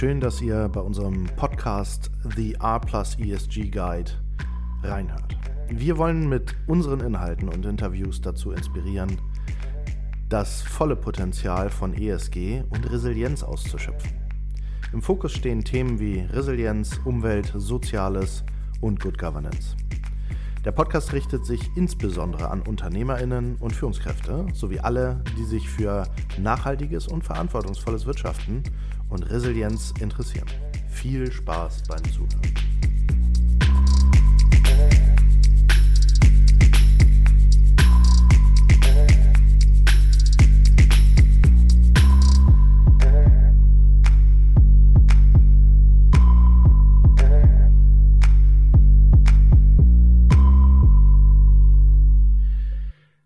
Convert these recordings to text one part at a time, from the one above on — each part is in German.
Schön, dass ihr bei unserem Podcast The R Plus ESG Guide reinhört. Wir wollen mit unseren Inhalten und Interviews dazu inspirieren, das volle Potenzial von ESG und Resilienz auszuschöpfen. Im Fokus stehen Themen wie Resilienz, Umwelt, Soziales und Good Governance. Der Podcast richtet sich insbesondere an Unternehmerinnen und Führungskräfte sowie alle, die sich für nachhaltiges und verantwortungsvolles Wirtschaften und Resilienz interessieren. Viel Spaß beim Zuhören.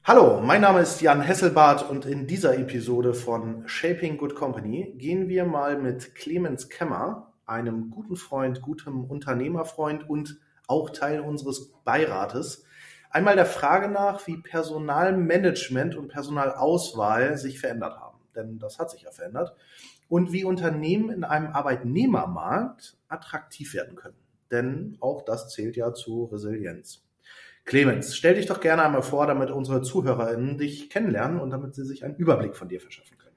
Hallo, mein Name ist Jan Hesselbart und in dieser Episode von Shaping Good Company gehen wir mal mit Clemens Kemmer, einem guten Freund, gutem Unternehmerfreund und auch Teil unseres Beirates, einmal der Frage nach, wie Personalmanagement und Personalauswahl sich verändert haben. Denn das hat sich ja verändert. Und wie Unternehmen in einem Arbeitnehmermarkt attraktiv werden können. Denn auch das zählt ja zu Resilienz. Clemens, stell dich doch gerne einmal vor, damit unsere ZuhörerInnen dich kennenlernen und damit sie sich einen Überblick von dir verschaffen können.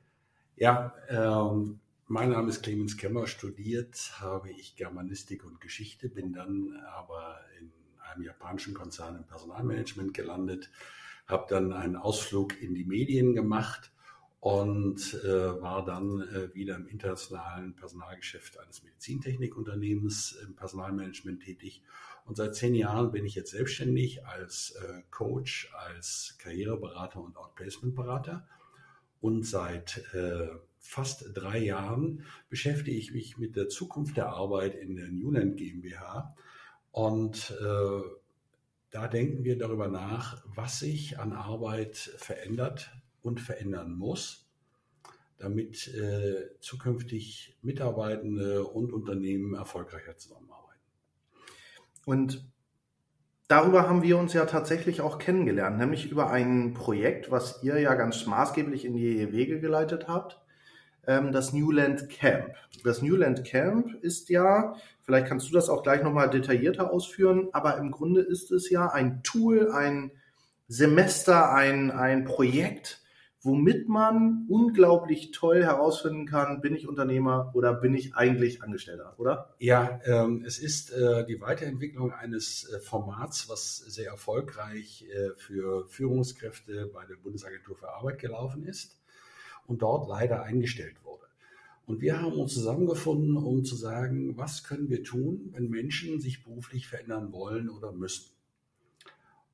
Ja, ähm, mein Name ist Clemens Kemmer. Studiert habe ich Germanistik und Geschichte, bin dann aber in einem japanischen Konzern im Personalmanagement gelandet, habe dann einen Ausflug in die Medien gemacht und äh, war dann äh, wieder im internationalen Personalgeschäft eines Medizintechnikunternehmens im Personalmanagement tätig und seit zehn Jahren bin ich jetzt selbstständig als äh, Coach, als Karriereberater und Outplacement-Berater. Und seit äh, fast drei Jahren beschäftige ich mich mit der Zukunft der Arbeit in der Newland GmbH. Und äh, da denken wir darüber nach, was sich an Arbeit verändert und verändern muss, damit äh, zukünftig Mitarbeitende und Unternehmen erfolgreicher zusammenarbeiten. Und darüber haben wir uns ja tatsächlich auch kennengelernt, nämlich über ein Projekt, was ihr ja ganz maßgeblich in die Wege geleitet habt, ähm, das Newland Camp. Das Newland Camp ist ja, vielleicht kannst du das auch gleich nochmal detaillierter ausführen, aber im Grunde ist es ja ein Tool, ein Semester, ein, ein Projekt, womit man unglaublich toll herausfinden kann, bin ich Unternehmer oder bin ich eigentlich Angestellter, oder? Ja, ähm, es ist äh, die Weiterentwicklung eines äh, Formats, was sehr erfolgreich äh, für Führungskräfte bei der Bundesagentur für Arbeit gelaufen ist und dort leider eingestellt wurde. Und wir haben uns zusammengefunden, um zu sagen, was können wir tun, wenn Menschen sich beruflich verändern wollen oder müssen.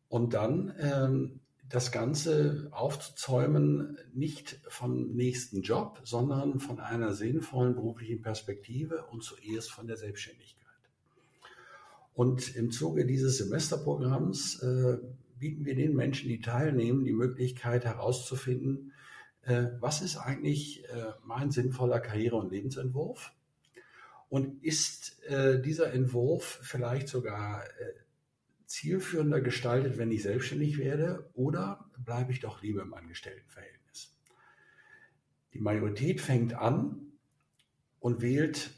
Und dann ähm, das Ganze aufzuzäumen, nicht vom nächsten Job, sondern von einer sinnvollen beruflichen Perspektive und zuerst von der Selbstständigkeit. Und im Zuge dieses Semesterprogramms äh, bieten wir den Menschen, die teilnehmen, die Möglichkeit herauszufinden, äh, was ist eigentlich äh, mein sinnvoller Karriere- und Lebensentwurf? Und ist äh, dieser Entwurf vielleicht sogar äh, zielführender gestaltet, wenn ich selbstständig werde, oder bleibe ich doch lieber im Angestelltenverhältnis? Die Majorität fängt an und wählt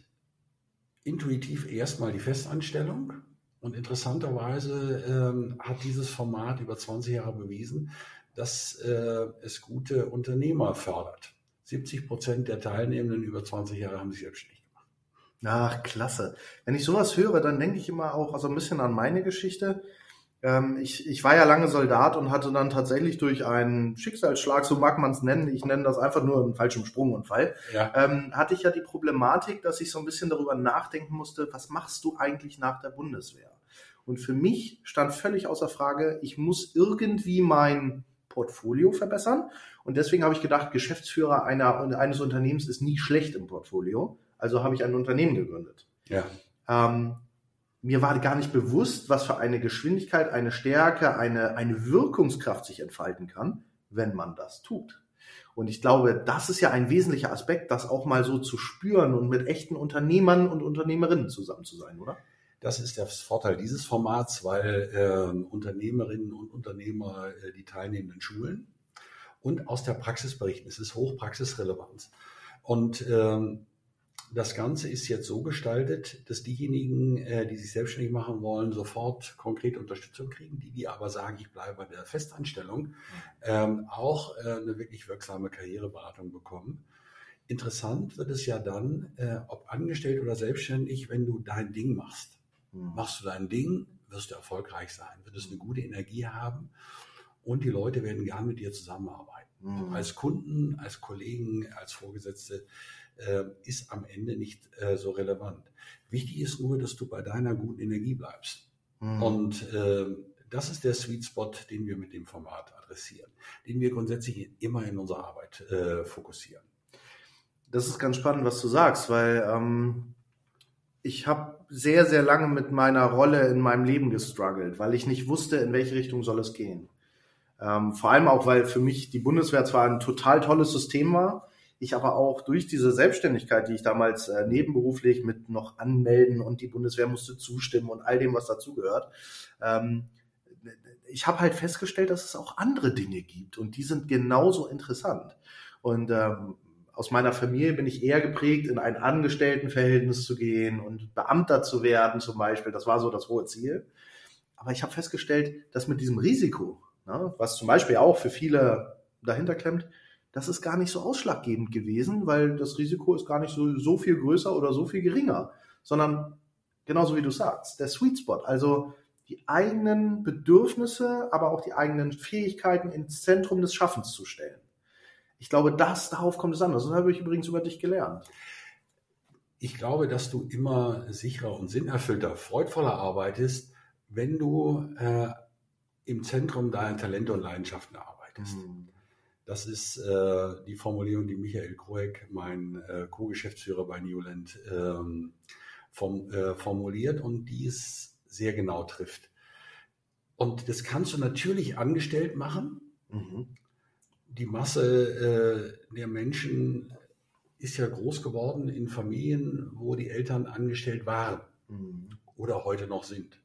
intuitiv erstmal die Festanstellung. Und interessanterweise ähm, hat dieses Format über 20 Jahre bewiesen, dass äh, es gute Unternehmer fördert. 70 Prozent der Teilnehmenden über 20 Jahre haben sich selbstständig Ach, klasse. Wenn ich sowas höre, dann denke ich immer auch so ein bisschen an meine Geschichte. Ähm, ich, ich war ja lange Soldat und hatte dann tatsächlich durch einen Schicksalsschlag, so mag man es nennen, ich nenne das einfach nur einen falschen Sprungunfall, ja. ähm, hatte ich ja die Problematik, dass ich so ein bisschen darüber nachdenken musste, was machst du eigentlich nach der Bundeswehr? Und für mich stand völlig außer Frage, ich muss irgendwie mein Portfolio verbessern. Und deswegen habe ich gedacht, Geschäftsführer einer, eines Unternehmens ist nie schlecht im Portfolio. Also habe ich ein Unternehmen gegründet. Ja. Ähm, mir war gar nicht bewusst, was für eine Geschwindigkeit, eine Stärke, eine, eine Wirkungskraft sich entfalten kann, wenn man das tut. Und ich glaube, das ist ja ein wesentlicher Aspekt, das auch mal so zu spüren und mit echten Unternehmern und Unternehmerinnen zusammen zu sein, oder? Das ist der Vorteil dieses Formats, weil äh, Unternehmerinnen und Unternehmer äh, die Teilnehmenden schulen und aus der Praxis berichten. Es ist hochpraxisrelevant. Und ähm, das Ganze ist jetzt so gestaltet, dass diejenigen, äh, die sich selbstständig machen wollen, sofort konkrete Unterstützung kriegen. Die, die aber sagen, ich bleibe bei der Festanstellung, ähm, auch äh, eine wirklich wirksame Karriereberatung bekommen. Interessant wird es ja dann, äh, ob angestellt oder selbstständig, wenn du dein Ding machst. Mhm. Machst du dein Ding, wirst du erfolgreich sein, wird es eine gute Energie haben und die Leute werden gern mit dir zusammenarbeiten. Mhm. Als Kunden, als Kollegen, als Vorgesetzte äh, ist am Ende nicht äh, so relevant. Wichtig ist nur, dass du bei deiner guten Energie bleibst. Mhm. Und äh, das ist der Sweet Spot, den wir mit dem Format adressieren, den wir grundsätzlich immer in unserer Arbeit äh, fokussieren. Das ist ganz spannend, was du sagst, weil ähm, ich habe sehr, sehr lange mit meiner Rolle in meinem Leben gestruggelt, weil ich nicht wusste, in welche Richtung soll es gehen. Ähm, vor allem auch, weil für mich die Bundeswehr zwar ein total tolles System war, ich aber auch durch diese Selbstständigkeit, die ich damals äh, nebenberuflich mit noch anmelden und die Bundeswehr musste zustimmen und all dem, was dazugehört, ähm, ich habe halt festgestellt, dass es auch andere Dinge gibt und die sind genauso interessant. Und ähm, aus meiner Familie bin ich eher geprägt, in ein Angestelltenverhältnis zu gehen und Beamter zu werden zum Beispiel. Das war so das hohe Ziel. Aber ich habe festgestellt, dass mit diesem Risiko, ne, was zum Beispiel auch für viele dahinter klemmt, das ist gar nicht so ausschlaggebend gewesen, weil das Risiko ist gar nicht so, so viel größer oder so viel geringer, sondern genauso wie du sagst, der Sweet Spot, also die eigenen Bedürfnisse, aber auch die eigenen Fähigkeiten ins Zentrum des Schaffens zu stellen. Ich glaube, das, darauf kommt es an. Das habe ich übrigens über dich gelernt. Ich glaube, dass du immer sicherer und sinnerfüllter, freudvoller arbeitest, wenn du äh, im Zentrum deiner Talente und Leidenschaften arbeitest. Mhm. Das ist äh, die Formulierung, die Michael Kroek, mein äh, Co-Geschäftsführer bei Newland, ähm, form, äh, formuliert und die es sehr genau trifft. Und das kannst du natürlich angestellt machen. Mhm. Die Masse äh, der Menschen ist ja groß geworden in Familien, wo die Eltern angestellt waren mhm. oder heute noch sind.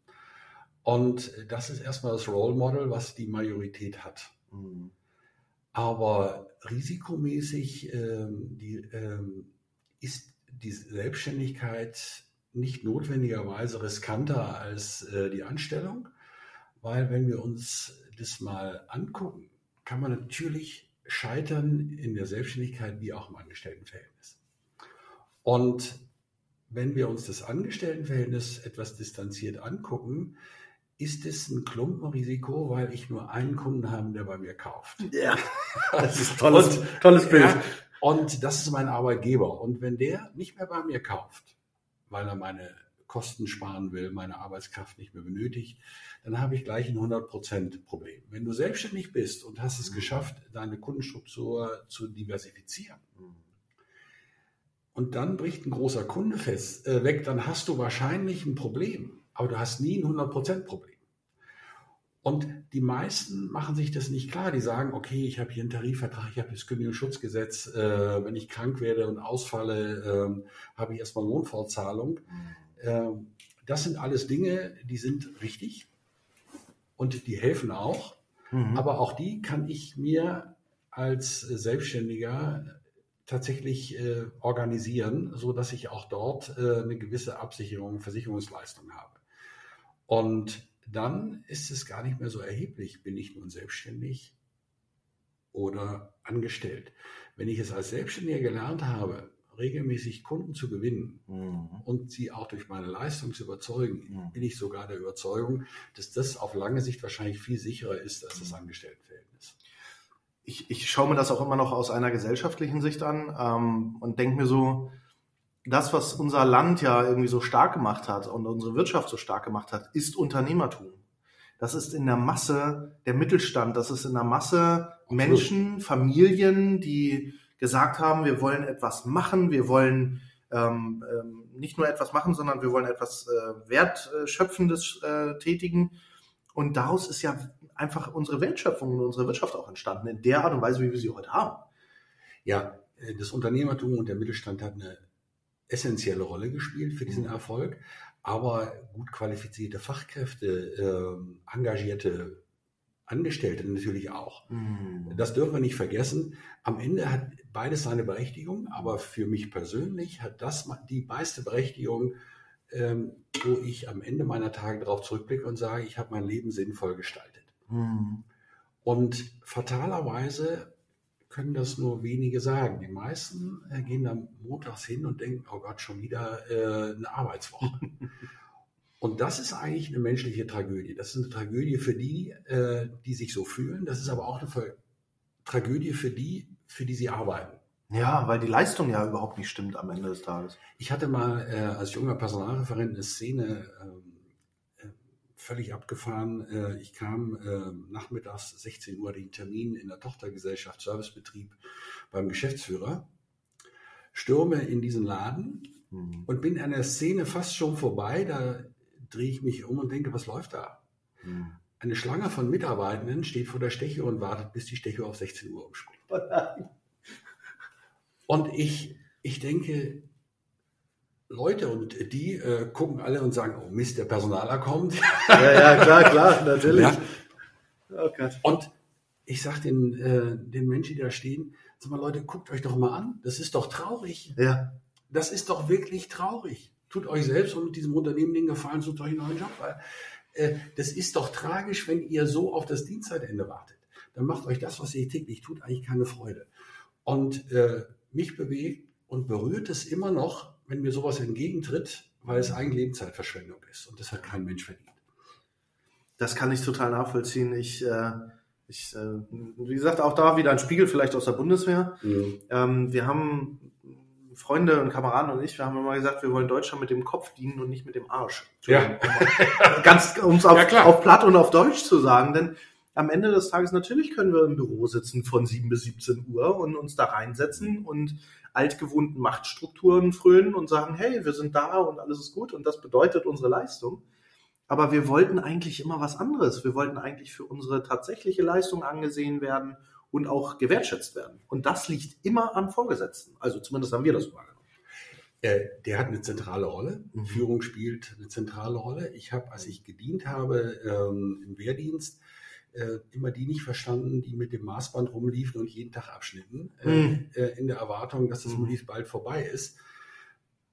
Und das ist erstmal das Role Model, was die Majorität hat. Mhm. Aber risikomäßig ähm, die, ähm, ist die Selbstständigkeit nicht notwendigerweise riskanter als äh, die Anstellung, weil wenn wir uns das mal angucken, kann man natürlich scheitern in der Selbstständigkeit wie auch im Angestelltenverhältnis. Und wenn wir uns das Angestelltenverhältnis etwas distanziert angucken, ist es ein Klumpenrisiko, weil ich nur einen Kunden habe, der bei mir kauft. Ja, das ist ein tolles, und, tolles Bild. Ja, und das ist mein Arbeitgeber. Und wenn der nicht mehr bei mir kauft, weil er meine Kosten sparen will, meine Arbeitskraft nicht mehr benötigt, dann habe ich gleich ein 100% Problem. Wenn du selbstständig bist und hast es mhm. geschafft, deine Kundenstruktur zu diversifizieren, mhm. und dann bricht ein großer Kunde fest, äh, weg, dann hast du wahrscheinlich ein Problem aber du hast nie ein 100% Problem. Und die meisten machen sich das nicht klar. Die sagen, okay, ich habe hier einen Tarifvertrag, ich habe das Kündigungsschutzgesetz, äh, wenn ich krank werde und ausfalle, äh, habe ich erstmal Lohnfortzahlung. Äh, das sind alles Dinge, die sind richtig und die helfen auch. Mhm. Aber auch die kann ich mir als Selbstständiger tatsächlich äh, organisieren, so dass ich auch dort äh, eine gewisse Absicherung, Versicherungsleistung habe. Und dann ist es gar nicht mehr so erheblich, bin ich nun selbstständig oder angestellt. Wenn ich es als Selbstständiger gelernt habe, regelmäßig Kunden zu gewinnen mhm. und sie auch durch meine Leistung zu überzeugen, mhm. bin ich sogar der Überzeugung, dass das auf lange Sicht wahrscheinlich viel sicherer ist als das mhm. Angestelltenverhältnis. Ich, ich schaue mir das auch immer noch aus einer gesellschaftlichen Sicht an ähm, und denke mir so, das, was unser Land ja irgendwie so stark gemacht hat und unsere Wirtschaft so stark gemacht hat, ist Unternehmertum. Das ist in der Masse der Mittelstand, das ist in der Masse Menschen, Familien, die gesagt haben, wir wollen etwas machen, wir wollen ähm, ähm, nicht nur etwas machen, sondern wir wollen etwas äh, Wertschöpfendes äh, tätigen. Und daraus ist ja einfach unsere Wertschöpfung und unsere Wirtschaft auch entstanden, in der Art und Weise, wie wir sie heute haben. Ja, äh, das Unternehmertum und der Mittelstand hat eine essentielle Rolle gespielt für diesen mhm. Erfolg. Aber gut qualifizierte Fachkräfte, äh, engagierte Angestellte natürlich auch. Mhm. Das dürfen wir nicht vergessen. Am Ende hat beides seine Berechtigung, aber für mich persönlich hat das die meiste Berechtigung, ähm, wo ich am Ende meiner Tage darauf zurückblicke und sage, ich habe mein Leben sinnvoll gestaltet. Mhm. Und fatalerweise können das nur wenige sagen. Die meisten äh, gehen dann montags hin und denken, oh Gott, schon wieder äh, eine Arbeitswoche. und das ist eigentlich eine menschliche Tragödie. Das ist eine Tragödie für die, äh, die sich so fühlen. Das ist aber auch eine Tragödie für die, für die sie arbeiten. Ja, weil die Leistung ja überhaupt nicht stimmt am Ende des Tages. Ich hatte mal äh, als junger Personalreferent eine Szene, ähm, völlig abgefahren. Äh, ich kam äh, nachmittags 16 Uhr den Termin in der Tochtergesellschaft Servicebetrieb beim Geschäftsführer, stürme in diesen Laden mhm. und bin an der Szene fast schon vorbei. Da drehe ich mich um und denke, was läuft da? Mhm. Eine Schlange von Mitarbeitenden steht vor der Stechuhr und wartet, bis die Stechuhr auf 16 Uhr umspringt. Und ich, ich denke, Leute und die äh, gucken alle und sagen, oh Mist, der Personaler kommt. Ja, ja, klar, klar, natürlich. Ja. Oh. Und ich sage den, äh, den Menschen, die da stehen, sag mal Leute, guckt euch doch mal an, das ist doch traurig. Ja. Das ist doch wirklich traurig. Tut euch selbst und mit diesem Unternehmen den Gefallen, sucht euch einen neuen Job. Weil, äh, das ist doch tragisch, wenn ihr so auf das Dienstzeitende wartet. Dann macht euch das, was ihr täglich tut, eigentlich keine Freude. Und äh, mich bewegt und berührt es immer noch, wenn mir sowas entgegentritt, weil es eigentlich Lebenszeitverschwendung ist und das hat kein Mensch verdient. Das kann ich total nachvollziehen. Ich, äh, ich äh, wie gesagt, auch da wieder ein Spiegel vielleicht aus der Bundeswehr. Mhm. Ähm, wir haben Freunde und Kameraden und ich, wir haben immer gesagt, wir wollen Deutschland mit dem Kopf dienen und nicht mit dem Arsch. Ja. Ganz, um es auf, ja, auf Platt und auf Deutsch zu sagen, denn am Ende des Tages natürlich können wir im Büro sitzen von 7 bis 17 Uhr und uns da reinsetzen und altgewohnten Machtstrukturen frönen und sagen, hey, wir sind da und alles ist gut und das bedeutet unsere Leistung. Aber wir wollten eigentlich immer was anderes. Wir wollten eigentlich für unsere tatsächliche Leistung angesehen werden und auch gewertschätzt werden. Und das liegt immer an Vorgesetzten. Also zumindest haben wir das wahrgenommen. Äh, der hat eine zentrale Rolle. Mhm. Führung spielt eine zentrale Rolle. Ich habe, als ich gedient habe ähm, im Wehrdienst, äh, immer die nicht verstanden, die mit dem Maßband rumliefen und jeden Tag abschnitten, mhm. äh, in der Erwartung, dass das mhm. möglichst bald vorbei ist.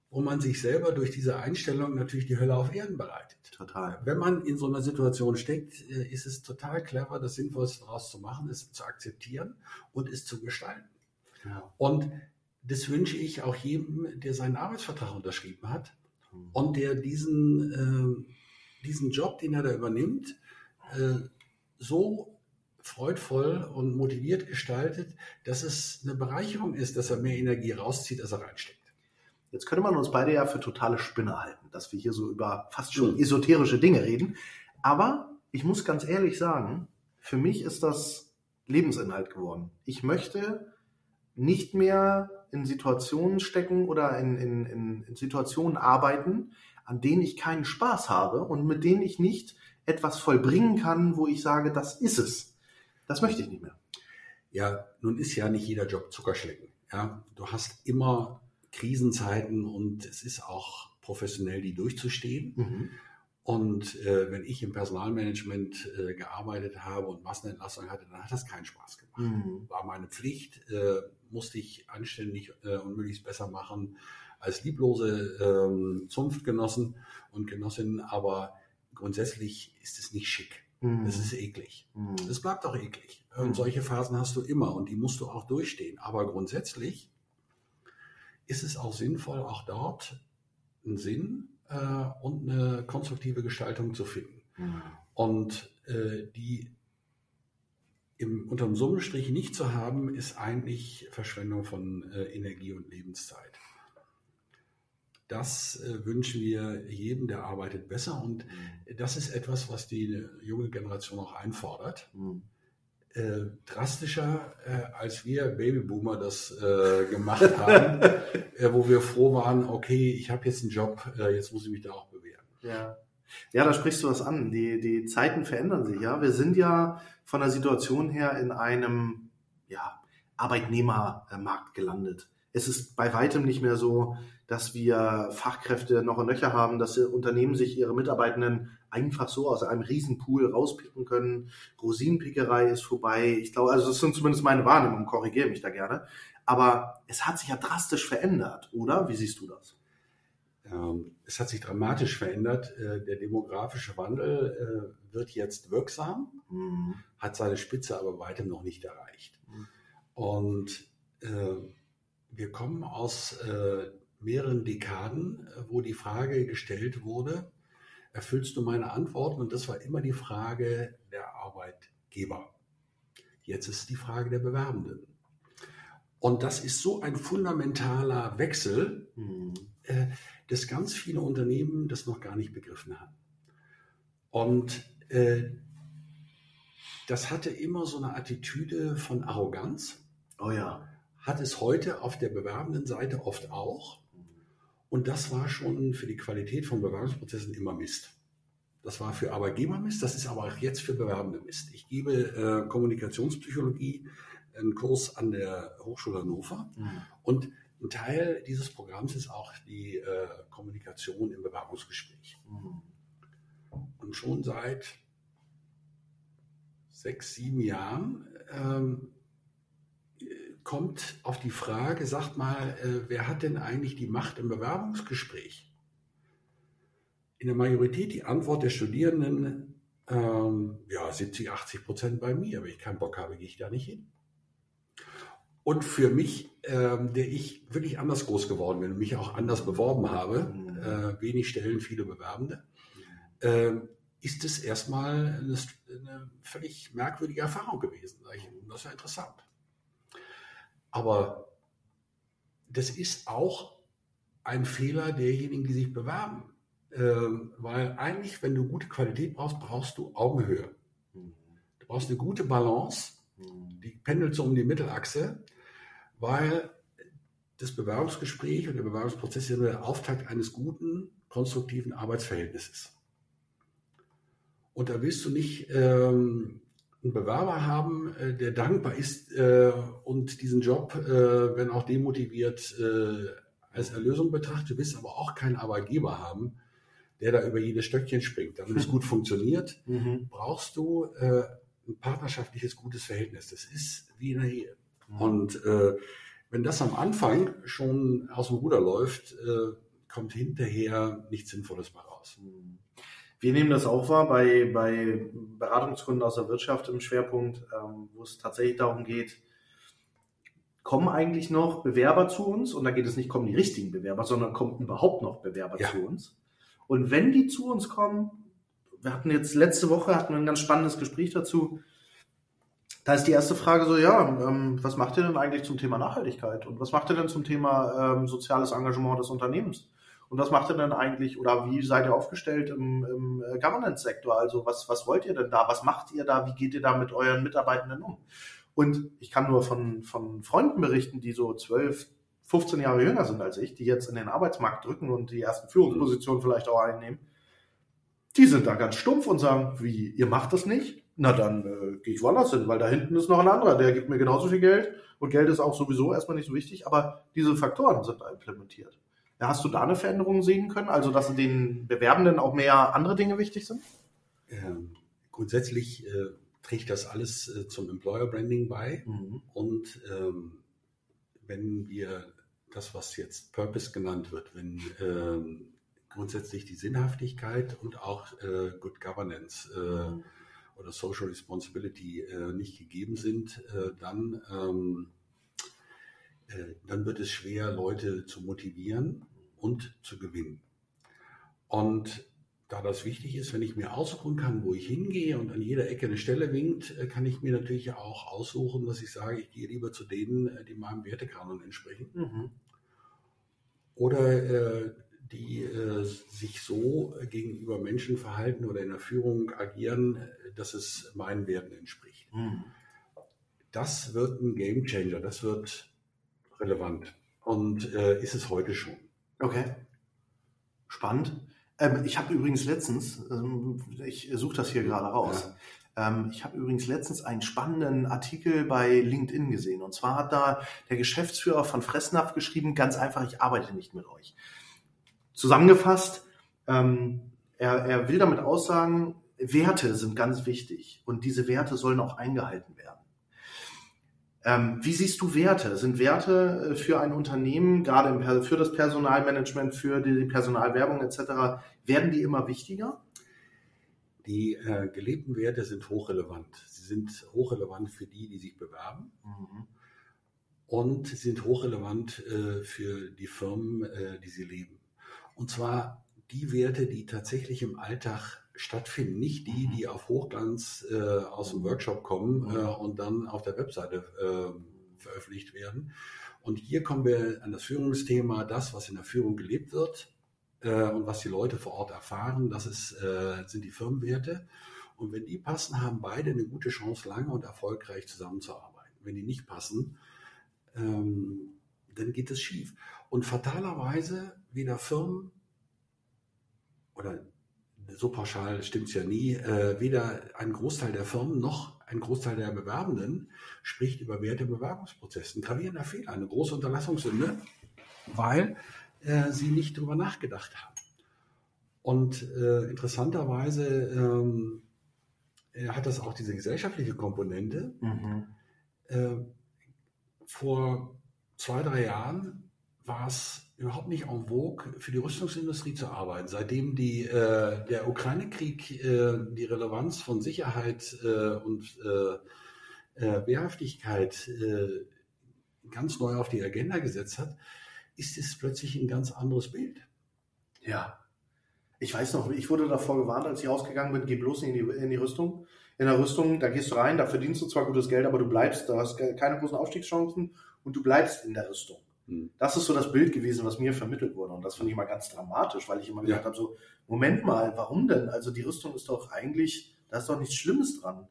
Wo man sich selber durch diese Einstellung natürlich die Hölle auf Erden bereitet. Total. Wenn man in so einer Situation steckt, äh, ist es total clever, das Sinnvollste daraus zu machen, es zu akzeptieren und es zu gestalten. Ja. Und das wünsche ich auch jedem, der seinen Arbeitsvertrag unterschrieben hat mhm. und der diesen, äh, diesen Job, den er da übernimmt, äh, so freudvoll und motiviert gestaltet, dass es eine Bereicherung ist, dass er mehr Energie rauszieht, als er reinsteckt. Jetzt könnte man uns beide ja für totale Spinne halten, dass wir hier so über fast schon mhm. esoterische Dinge reden. Aber ich muss ganz ehrlich sagen, für mich ist das Lebensinhalt geworden. Ich möchte nicht mehr in Situationen stecken oder in, in, in, in Situationen arbeiten, an denen ich keinen Spaß habe und mit denen ich nicht etwas vollbringen kann, wo ich sage, das ist es. Das möchte ich nicht mehr. Ja, nun ist ja nicht jeder Job Zuckerschlecken. Ja, du hast immer Krisenzeiten und es ist auch professionell, die durchzustehen. Mhm. Und äh, wenn ich im Personalmanagement äh, gearbeitet habe und Massenentlassung hatte, dann hat das keinen Spaß gemacht. Mhm. War meine Pflicht, äh, musste ich anständig äh, und möglichst besser machen als lieblose ähm, Zunftgenossen und Genossinnen, aber grundsätzlich ist es nicht schick. Mhm. Es ist eklig. Mhm. Es bleibt auch eklig. Und mhm. solche Phasen hast du immer und die musst du auch durchstehen. Aber grundsätzlich ist es auch sinnvoll, auch dort einen Sinn äh, und eine konstruktive Gestaltung zu finden. Mhm. Und äh, die im, unterm Summenstrich nicht zu haben, ist eigentlich Verschwendung von äh, Energie und Lebenszeit. Das äh, wünschen wir jedem, der arbeitet besser. Und mhm. das ist etwas, was die junge Generation auch einfordert. Mhm. Äh, drastischer, äh, als wir Babyboomer das äh, gemacht haben, äh, wo wir froh waren, okay, ich habe jetzt einen Job, äh, jetzt muss ich mich da auch bewähren. Ja. Ja, da sprichst du was an. Die, die Zeiten verändern sich, ja. Wir sind ja von der Situation her in einem ja, Arbeitnehmermarkt gelandet es ist bei weitem nicht mehr so, dass wir Fachkräfte noch und nöcher haben, dass Unternehmen sich ihre Mitarbeitenden einfach so aus einem Riesenpool rauspicken können. Rosinenpickerei ist vorbei. Ich glaube, also das sind zumindest meine Wahrnehmungen, korrigiere mich da gerne. Aber es hat sich ja drastisch verändert, oder? Wie siehst du das? Ähm, es hat sich dramatisch verändert. Äh, der demografische Wandel äh, wird jetzt wirksam, mhm. hat seine Spitze aber weitem noch nicht erreicht. Mhm. Und äh, wir kommen aus mehreren Dekaden, wo die Frage gestellt wurde, erfüllst du meine Antworten? Und das war immer die Frage der Arbeitgeber. Jetzt ist die Frage der Bewerbenden. Und das ist so ein fundamentaler Wechsel, mhm. äh, dass ganz viele Unternehmen das noch gar nicht begriffen haben. Und äh, das hatte immer so eine Attitüde von Arroganz. Oh ja. Hat es heute auf der bewerbenden Seite oft auch. Und das war schon für die Qualität von Bewerbungsprozessen immer Mist. Das war für Arbeitgeber Mist, das ist aber auch jetzt für Bewerbende Mist. Ich gebe äh, Kommunikationspsychologie, einen Kurs an der Hochschule Hannover mhm. und ein Teil dieses Programms ist auch die äh, Kommunikation im Bewerbungsgespräch. Mhm. Und schon seit sechs, sieben Jahren ähm, kommt auf die Frage, sagt mal, äh, wer hat denn eigentlich die Macht im Bewerbungsgespräch? In der Majorität die Antwort der Studierenden, ähm, ja, 70, 80 Prozent bei mir. Wenn ich keinen Bock habe, gehe ich da nicht hin. Und für mich, ähm, der ich wirklich anders groß geworden bin und mich auch anders beworben habe, mhm. äh, wenig Stellen, viele Bewerbende, äh, ist es erstmal eine, eine, völlig merkwürdige Erfahrung gewesen. Das ist ja interessant. Aber das ist auch ein Fehler derjenigen, die sich bewerben. Ähm, weil eigentlich, wenn du gute Qualität brauchst, brauchst du Augenhöhe. Du brauchst eine gute Balance, die pendelt so um die Mittelachse, weil das Bewerbungsgespräch und der Bewerbungsprozess ist der Auftakt eines guten, konstruktiven Arbeitsverhältnisses. Und da willst du nicht ähm, einen Bewerber haben, äh, der dankbar ist äh, und diesen Job, äh, wenn auch demotiviert, als Erlösung betrachtet. Du willst aber auch keinen Arbeitgeber haben, der da über jedes Stöckchen springt. Damit es gut funktioniert, mhm. brauchst du ein partnerschaftliches, gutes Verhältnis. Das ist wie in der Ehe. Mhm. Und wenn das am Anfang schon aus dem Ruder läuft, kommt hinterher nichts Sinnvolles mehr raus. Mhm. Wir nehmen das auch wahr bei, bei Beratungskunden aus der Wirtschaft im Schwerpunkt, ähm, wo es tatsächlich darum geht, kommen eigentlich noch Bewerber zu uns? Und da geht es nicht, kommen die richtigen Bewerber, sondern kommen überhaupt noch Bewerber ja. zu uns. Und wenn die zu uns kommen, wir hatten jetzt letzte Woche hatten wir ein ganz spannendes Gespräch dazu. Da ist die erste Frage so, ja, ähm, was macht ihr denn eigentlich zum Thema Nachhaltigkeit? Und was macht ihr denn zum Thema ähm, soziales Engagement des Unternehmens? Und was macht ihr denn eigentlich oder wie seid ihr aufgestellt im, im äh, Governance-Sektor? Also was, was wollt ihr denn da? Was macht ihr da? Wie geht ihr da mit euren Mitarbeitenden um? Und ich kann nur von, von Freunden berichten, die so 12, 15 Jahre jünger sind als ich, die jetzt in den Arbeitsmarkt drücken und die ersten Führungspositionen vielleicht auch einnehmen. Die sind da ganz stumpf und sagen, wie, ihr macht das nicht? Na dann äh, gehe ich woanders hin, weil da hinten ist noch ein anderer, der gibt mir genauso viel Geld und Geld ist auch sowieso erstmal nicht so wichtig, aber diese Faktoren sind da implementiert. Hast du da eine Veränderung sehen können? Also, dass den Bewerbenden auch mehr andere Dinge wichtig sind? Ähm, grundsätzlich äh, trägt das alles äh, zum Employer Branding bei. Mhm. Und ähm, wenn wir das, was jetzt Purpose genannt wird, wenn ähm, grundsätzlich die Sinnhaftigkeit und auch äh, Good Governance äh, mhm. oder Social Responsibility äh, nicht gegeben sind, äh, dann ähm, äh, dann wird es schwer, Leute zu motivieren und zu gewinnen. Und da das wichtig ist, wenn ich mir aussuchen kann, wo ich hingehe und an jeder Ecke eine Stelle winkt, äh, kann ich mir natürlich auch aussuchen, dass ich sage, ich gehe lieber zu denen, äh, die meinem Wertekanon entsprechen. Mhm. Oder äh, die äh, sich so gegenüber Menschen verhalten oder in der Führung agieren, dass es meinen Werten entspricht. Mhm. Das wird ein Game Changer, das wird relevant. Und äh, ist es heute schon. Okay. Spannend. Ähm, ich habe übrigens letztens, ähm, ich suche das hier gerade raus, Ähm, ich habe übrigens letztens einen spannenden Artikel bei LinkedIn gesehen. Und zwar hat da der Geschäftsführer von Fressnapf geschrieben, ganz einfach, ich arbeite nicht mit euch. Zusammengefasst, ähm, er, er will damit aussagen, Werte sind ganz wichtig und diese Werte sollen auch eingehalten werden. Ähm, wie siehst du Werte? Sind Werte äh, für ein Unternehmen, gerade im, für das Personalmanagement, für die Personalwerbung etc., werden die immer wichtiger? Die äh, gelebten Werte sind hochrelevant. Sie sind hochrelevant für die, die sich bewerben. Mhm. Und sie sind hochrelevant äh, für die Firmen, äh, die sie leben. Und zwar die Werte, die tatsächlich im Alltag stattfinden, nicht die, mhm. die auf Hochglanz äh, aus dem Workshop kommen mhm. äh, und dann auf der Webseite äh, veröffentlicht werden. Und hier kommen wir an das Führungsthema, das, was in der Führung gelebt wird äh, und was die Leute vor Ort erfahren, das ist, äh, sind die Firmenwerte. Und wenn die passen, haben beide eine gute Chance, lange und erfolgreich zusammenzuarbeiten. Wenn die nicht passen, ähm, dann geht es schief. Und fatalerweise weder Firmen oder so pauschal stimmt es ja nie, äh, weder ein Großteil der Firmen noch ein Großteil der Bewerbenden spricht über Werte im Bewerbungsprozess. Ein gravierender Fehler, eine große Unterlassungssünde, weil äh, sie nicht darüber nachgedacht haben. Und äh, interessanterweise ähm, äh, hat das auch diese gesellschaftliche Komponente. Mhm. Äh, vor zwei, drei Jahren war es überhaupt nicht en vogue, für die Rüstungsindustrie zu arbeiten. Seitdem die, äh, der Ukraine-Krieg äh, die Relevanz von Sicherheit äh, und äh, äh, Wehrhaftigkeit äh, ganz neu auf die Agenda gesetzt hat, ist es plötzlich ein ganz anderes Bild. Ja. Ich weiß noch, ich wurde davor gewarnt, als ich rausgegangen bin, geh bloß in die, in die Rüstung. In der Rüstung, da gehst du rein, da verdienst du zwar gutes Geld, aber du bleibst, da hast keine großen Aufstiegschancen und du bleibst in der Rüstung. Hm. Das ist so das Bild gewesen, was mir vermittelt wurde. Und das fand ich mal ganz dramatisch, weil ich immer gedacht ja. habe, so, Moment mal, warum denn? Also die Rüstung ist doch eigentlich, da ist doch nichts Schlimmes dran.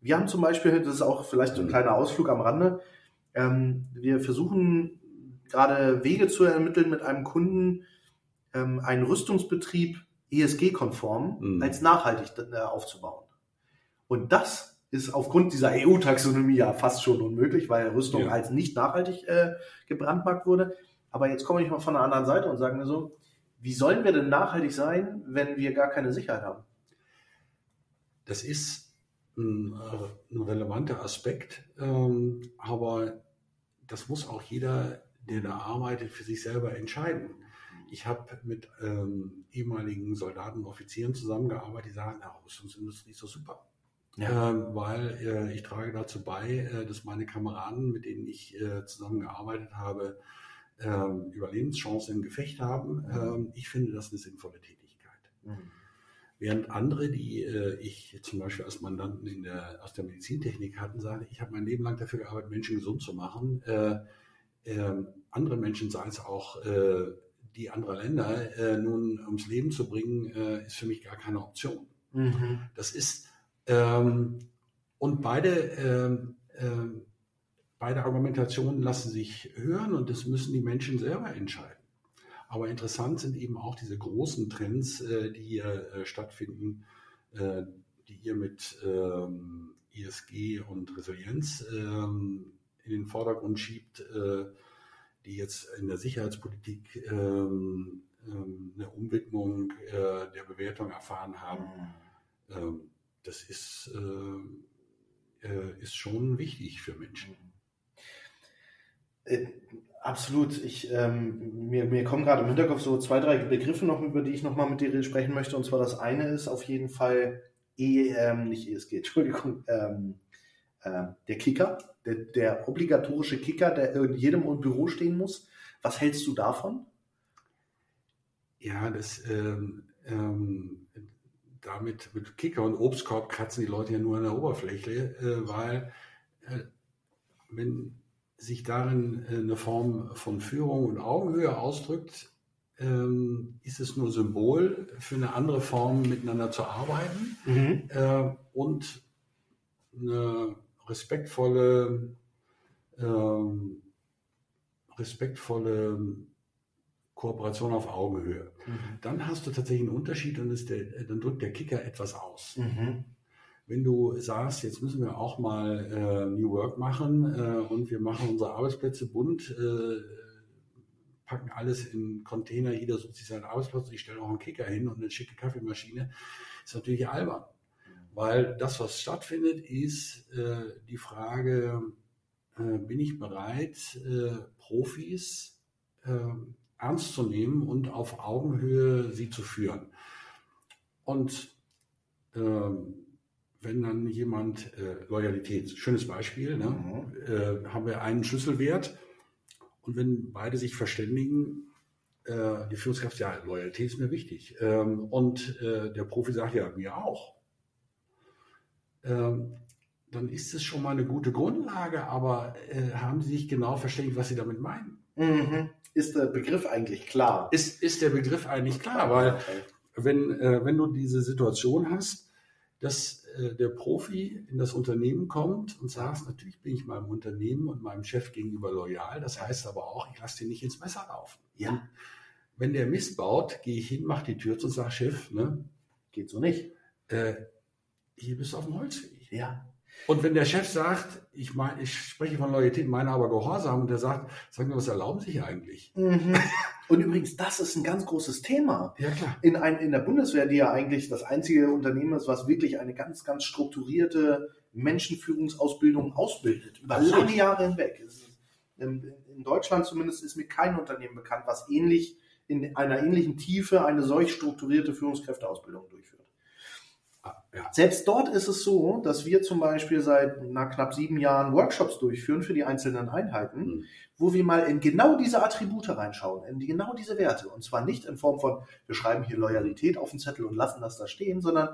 Wir haben zum Beispiel, das ist auch vielleicht so ein hm. kleiner Ausflug am Rande, ähm, wir versuchen gerade Wege zu ermitteln mit einem Kunden, ähm, einen Rüstungsbetrieb ESG-konform mhm. als nachhaltig äh, aufzubauen. Und das ist aufgrund dieser EU-Taxonomie ja fast schon unmöglich, weil Rüstung ja. als nicht nachhaltig äh, gebrandmarkt wurde. Aber jetzt komme ich mal von der anderen Seite und sage mir so, wie sollen wir denn nachhaltig sein, wenn wir gar keine Sicherheit haben? Das ist ein, äh, ein relevanter Aspekt, ähm, aber das muss auch jeder, der da arbeitet, für sich selber entscheiden. Ich habe mit ähm, ehemaligen Soldaten und Offizieren zusammengearbeitet, die sagen, die Rüstungsindustrie ist so super. Ja. Ähm, weil äh, ich trage dazu bei, äh, dass meine Kameraden, mit denen ich äh, zusammengearbeitet habe, ähm, Überlebenschancen im Gefecht haben. Mhm. Ähm, ich finde das eine sinnvolle Tätigkeit. Mhm. Während andere, die äh, ich zum Beispiel als Mandanten in der, aus der Medizintechnik hatten, sagen, ich habe mein Leben lang dafür gearbeitet, Menschen gesund zu machen. Äh, ähm, andere Menschen, sei es auch äh, die anderer Länder, nun ums Leben zu bringen, ist für mich gar keine Option. Mhm. Das ist ähm, und beide, ähm, ähm, beide Argumentationen lassen sich hören und das müssen die Menschen selber entscheiden. Aber interessant sind eben auch diese großen Trends, äh, die hier äh, stattfinden, äh, die ihr mit ähm, ESG und Resilienz ähm, in den Vordergrund schiebt, äh, die jetzt in der Sicherheitspolitik ähm, ähm, eine Umwidmung äh, der Bewertung erfahren haben. Mhm das ist, äh, äh, ist schon wichtig für Menschen. Äh, absolut. Ich, ähm, mir, mir kommen gerade im Hinterkopf so zwei, drei Begriffe noch, über die ich nochmal mit dir sprechen möchte. Und zwar das eine ist auf jeden Fall E, ähm, nicht ESG, Entschuldigung, ähm, äh, der Kicker, der, der obligatorische Kicker, der in jedem Büro stehen muss. Was hältst du davon? Ja, das ähm, ähm, damit mit Kicker und Obstkorb kratzen die Leute ja nur an der Oberfläche, äh, weil äh, wenn sich darin äh, eine Form von Führung und Augenhöhe ausdrückt, ähm, ist es nur Symbol für eine andere Form, miteinander zu arbeiten mhm. äh, und eine respektvolle, ähm, respektvolle Kooperation auf Augenhöhe. Mhm. Dann hast du tatsächlich einen Unterschied und der, dann drückt der Kicker etwas aus. Mhm. wenn du sagst, jetzt müssen wir auch mal äh, New Work machen äh, und wir machen unsere Arbeitsplätze bunt, äh, packen alles in Container, jeder sucht sich seinen Arbeitsplatz, ich stelle auch einen Kicker hin und eine schicke Kaffeemaschine, ist natürlich albern. Weil das, was stattfindet, ist äh, die Frage, äh, bin ich bereit, äh, Profis äh, ernst zu nehmen und auf Augenhöhe sie zu führen. Und ähm, wenn dann jemand äh, Loyalität, schönes Beispiel, ne, mhm. äh, haben wir einen Schlüsselwert und wenn beide sich verständigen, äh, die Führungskraft, ja, Loyalität ist mir wichtig ähm, und äh, der Profi sagt, ja, mir auch. Ähm, dann ist es schon mal eine gute Grundlage, aber äh, haben Sie sich genau verständigt, was Sie damit meinen? Mhm. Ist der Begriff eigentlich klar? Ist, ist der Begriff eigentlich klar, weil wenn, äh, wenn du diese Situation hast, dass äh, der Profi in das Unternehmen kommt und sagt, natürlich bin ich meinem Unternehmen und meinem Chef gegenüber loyal, das heißt aber auch, ich lasse den nicht ins Messer laufen. Ja. Wenn der Mist baut, gehe ich hin, mache die Tür zu und sage, Chef, ne, geht so nicht. Äh, hier bist du auf dem Holzweg. Ja. Und wenn der Chef sagt, ich meine, ich spreche von Loyalität, meine aber Gehorsam, und der sagt, sagen wir, was erlauben Sie hier eigentlich? Mhm. Und übrigens, das ist ein ganz großes Thema. Ja, klar. In, ein, in der Bundeswehr, die ja eigentlich das einzige Unternehmen ist, was wirklich eine ganz, ganz strukturierte Menschenführungsausbildung ausbildet, über Absolut. lange Jahre hinweg. In, in Deutschland zumindest ist mir kein Unternehmen bekannt, was ähnlich in einer ähnlichen Tiefe eine solch strukturierte Führungskräfteausbildung durchführt. Ja. Selbst dort ist es so, dass wir zum Beispiel seit na, knapp sieben Jahren Workshops durchführen für die einzelnen Einheiten, mhm. wo wir mal in genau diese Attribute reinschauen, in die, genau diese Werte. Und zwar nicht in Form von, wir schreiben hier Loyalität auf den Zettel und lassen das da stehen, sondern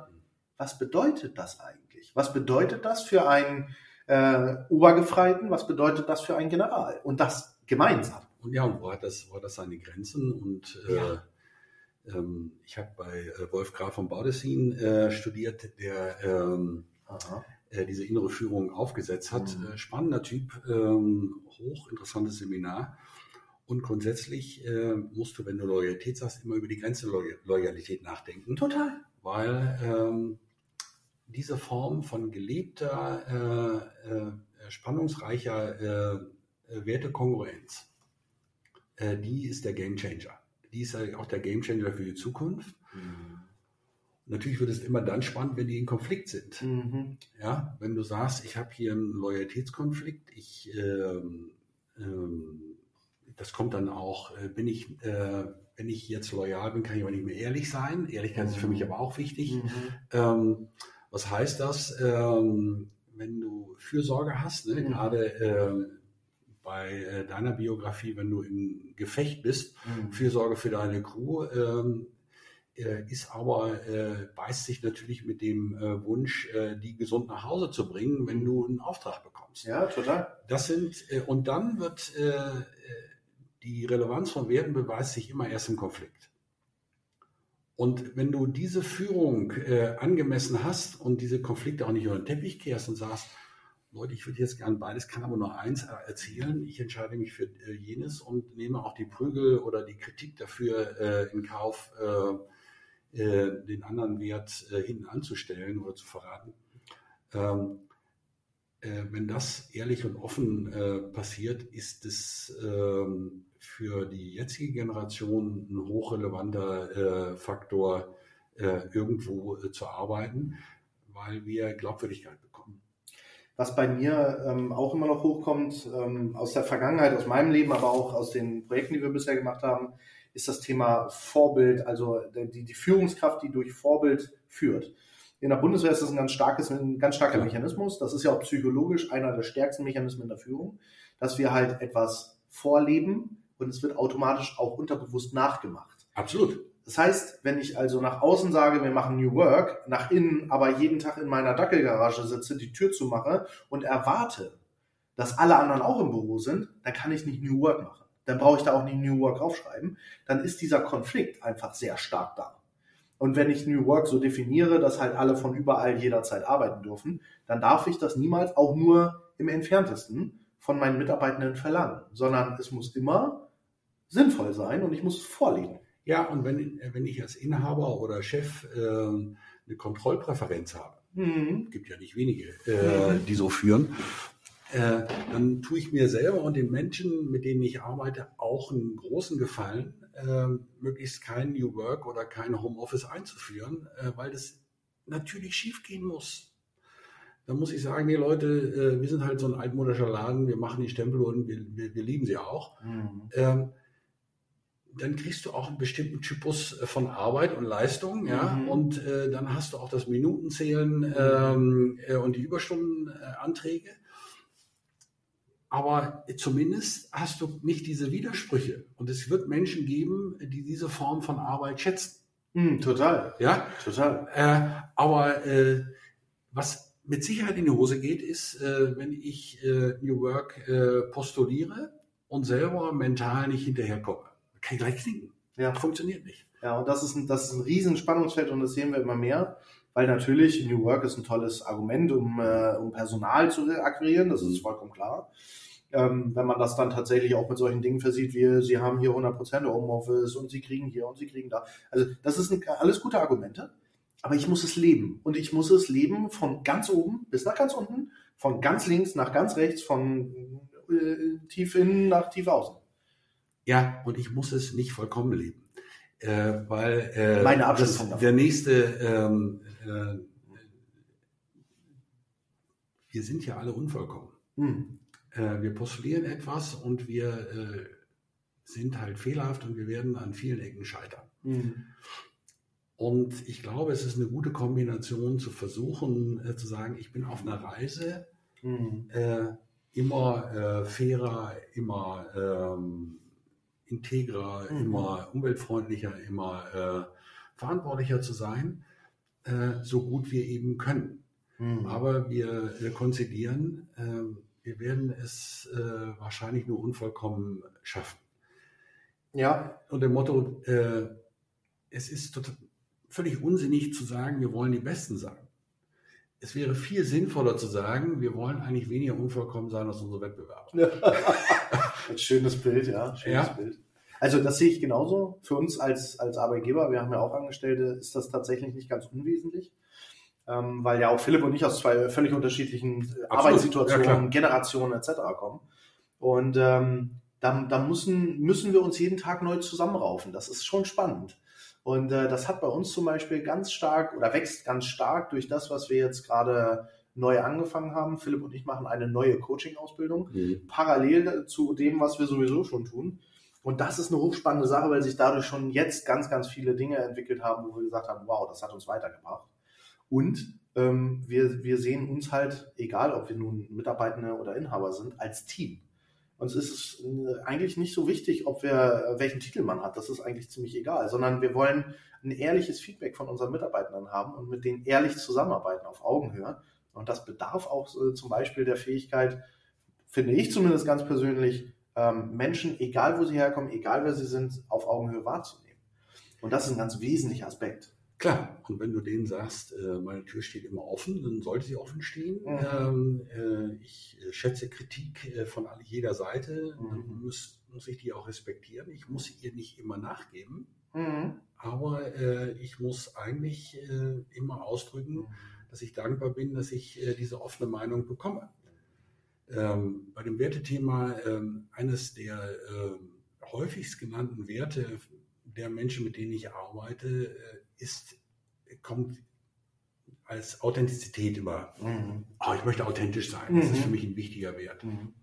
was bedeutet das eigentlich? Was bedeutet das für einen äh, Obergefreiten? Was bedeutet das für einen General? Und das gemeinsam. Und ja, und wo hat das, wo hat das seine Grenzen? Und äh, ja ähm, ich habe bei äh, Wolf Graf von Baudessin äh, studiert, der ähm, äh, diese innere Führung aufgesetzt hat. Mhm. Äh, spannender Typ, ähm, hochinteressantes Seminar. Und grundsätzlich äh, musst du, wenn du Loyalität sagst, immer über die Grenze Loy Loyalität nachdenken. Total. Weil ähm, diese Form von gelebter, äh, spannungsreicher Wertekongruenz, die ist der Gamechanger die ist ja auch der Gamechanger für die Zukunft. Mhm. Natürlich wird es immer dann spannend, wenn die in Konflikt sind. Mhm. Ja, wenn du sagst, ich habe hier einen Loyalitätskonflikt, ich, ähm, ähm, das kommt dann auch, äh, bin ich, äh, wenn ich jetzt loyal bin, kann ich aber nicht mehr ehrlich sein. Ehrlichkeit mhm. ist für mich mhm. aber auch wichtig. Mhm. Ähm, was heißt das? Ähm, wenn du Fürsorge hast, ne, mhm. gerade äh, bei äh, deiner Biografie, wenn du im Gefecht bist, mhm. Fürsorge für deine Crew, ähm, äh, ist aber, äh, beißt sich natürlich mit dem äh, Wunsch, äh, die gesund nach Hause zu bringen, wenn du einen Auftrag bekommst. Ja, total. Das sind, äh, und dann wird die Relevanz von Werten beweist sich immer erst im Konflikt. Und wenn du diese Führung angemessen hast und diese Konflikte auch nicht über den Teppich kehrst und sagst, Leute, ich würde jetzt gern beides, kann aber nur eins erzählen. Ich entscheide mich für äh, jenes und nehme auch die Prügel oder die Kritik dafür äh, in Kauf, äh, äh den anderen Wert äh, hinten anzustellen oder zu verraten. Ähm, äh, wenn das ehrlich und offen passiert, ist es ähm, für die jetzige Generation ein hochrelevanter Faktor, irgendwo zu arbeiten, weil wir Glaubwürdigkeit bekommen. Was bei mir ähm, auch immer noch hochkommt, ähm, aus der Vergangenheit, aus meinem Leben, aber auch aus den Projekten, die wir bisher gemacht haben, ist das Thema Vorbild, also die, die Führungskraft, die durch Vorbild führt. In der Bundeswehr ist das ein ganz starkes, ein ganz starker. Mechanismus. Das ist ja auch psychologisch einer der stärksten Mechanismen in der Führung, dass wir halt etwas vorleben und es wird automatisch auch unterbewusst nachgemacht. Absolut. Das heißt, wenn ich also nach außen sage, wir machen New Work, nach innen aber jeden Tag in meiner Dackelgarage sitze, die Tür zumache und erwarte, dass alle anderen auch im Büro sind, dann kann ich nicht New Work machen. Dann brauche ich da auch nicht New Work aufschreiben. Dann ist dieser Konflikt einfach sehr stark da. Und wenn ich New Work so definiere, dass halt alle von überall jederzeit arbeiten dürfen, dann darf ich das niemals auch nur im entferntesten von meinen Mitarbeitenden verlangen, sondern es muss immer sinnvoll sein und ich muss vorlegen. Ja, und wenn, wenn ich als Inhaber oder Chef äh, eine Kontrollpräferenz habe, mhm. gibt ja nicht wenige, äh, die so führen, äh, dann tue ich mir selber und den Menschen, mit denen ich arbeite, auch einen großen Gefallen, äh, möglichst kein New Work oder kein Homeoffice einzuführen, äh, weil das natürlich schiefgehen muss. Da muss ich sagen, nee Leute, äh, wir sind halt so ein altmodischer Laden, wir machen die Stempel und wir, wir, wir lieben sie auch. Mhm. Ähm, dann kriegst du auch einen bestimmten Typus äh, von Arbeit und Leistung, ja, mhm. und äh, dann hast du auch das Minutenzählen mhm. ähm, äh, und die Überstundenanträge. Aber zumindest hast du nicht diese Widersprüche. Und es wird Menschen geben, die diese Form von Arbeit schätzen. Mhm, total. Ja, total. Äh, aber äh, was mit Sicherheit in die Hose geht, ist, wenn ich New Work postuliere und selber mental nicht hinterherkomme kann ich gleich knicken. Ja. Funktioniert nicht. Ja, und das ist ein, das ist ein riesen Spannungsfeld und das sehen wir immer mehr, weil natürlich New Work ist ein tolles Argument, um, äh, um Personal zu akquirieren, das ist vollkommen klar. Ähm, wenn man das dann tatsächlich auch mit solchen Dingen versieht, wie sie haben hier 100% Homeoffice und sie kriegen hier und sie kriegen da. Also das sind alles gute Argumente, aber ich muss es leben. Und ich muss es leben von ganz oben bis nach ganz unten, von ganz links nach ganz rechts, von äh, tief innen nach tief außen. Ja, und ich muss es nicht vollkommen leben. Äh, weil äh, Meine das, der nächste, ähm, äh, wir sind ja alle unvollkommen. Hm. Äh, wir postulieren etwas und wir äh, sind halt fehlerhaft und wir werden an vielen Ecken scheitern. Hm. Und ich glaube, es ist eine gute Kombination zu versuchen, äh, zu sagen, ich bin auf einer Reise, hm. immer fairer, immer ähm, integrer, mhm. immer umweltfreundlicher, immer äh, verantwortlicher zu sein, äh, so gut wir eben können. Mhm. Aber wir äh, konzidieren, ähm, wir werden es äh, wahrscheinlich nur unvollkommen schaffen. Ja. Und dem Motto, äh, es ist total, völlig unsinnig zu sagen, wir wollen die Besten sein. Es wäre viel sinnvoller zu sagen, wir wollen eigentlich weniger unvollkommen sein als unsere Wettbewerber. Ein schönes Bild, ja. Schönes ja. Bild. Also das sehe ich genauso. Für uns als, als Arbeitgeber, wir haben ja auch Angestellte, ist das tatsächlich nicht ganz unwesentlich. Ähm, weil ja auch Philipp und ich aus zwei völlig unterschiedlichen Absolut. Arbeitssituationen, ja, Generationen etc. kommen. Und ähm, da, da müssen, müssen wir uns jeden Tag neu zusammenraufen. Das ist schon spannend. Und äh, das hat bei uns zum Beispiel ganz stark oder wächst ganz stark durch das, was wir jetzt gerade neu angefangen haben. Philipp und ich machen eine neue Coaching-Ausbildung, mhm. parallel zu dem, was wir sowieso schon tun. Und das ist eine hochspannende Sache, weil sich dadurch schon jetzt ganz, ganz viele Dinge entwickelt haben, wo wir gesagt haben, wow, das hat uns weitergebracht. Und ähm, wir, wir sehen uns halt, egal ob wir nun Mitarbeitende oder Inhaber sind, als Team. Uns ist es äh, eigentlich nicht so wichtig, ob wir welchen Titel man hat. Das ist eigentlich ziemlich egal, sondern wir wollen ein ehrliches Feedback von unseren Mitarbeitenden haben und mit denen ehrlich zusammenarbeiten auf Augenhöhe. Und das bedarf auch äh, zum Beispiel der Fähigkeit, finde ich zumindest ganz persönlich, ähm, Menschen, egal wo sie herkommen, egal wer sie sind, auf Augenhöhe wahrzunehmen. Und das ist ein ganz wesentlicher Aspekt. Klar, und wenn du denen sagst, äh, meine Tür steht immer offen, dann sollte sie offen stehen. Mhm. Ähm, äh, ich äh, schätze Kritik äh, von jeder Seite, mhm. dann muss, muss ich die auch respektieren. Ich muss ihr nicht immer nachgeben, mhm. aber äh, ich muss eigentlich äh, immer ausdrücken, mhm. Dass ich dankbar bin, dass ich diese offene Meinung bekomme. Ähm, bei dem Wertethema ähm, eines der äh, häufigst genannten Werte der Menschen, mit denen ich arbeite, äh, ist, kommt als Authentizität immer. Mhm. Oh, ich möchte authentisch sein. Das mhm. ist für mich ein wichtiger Wert. Mhm.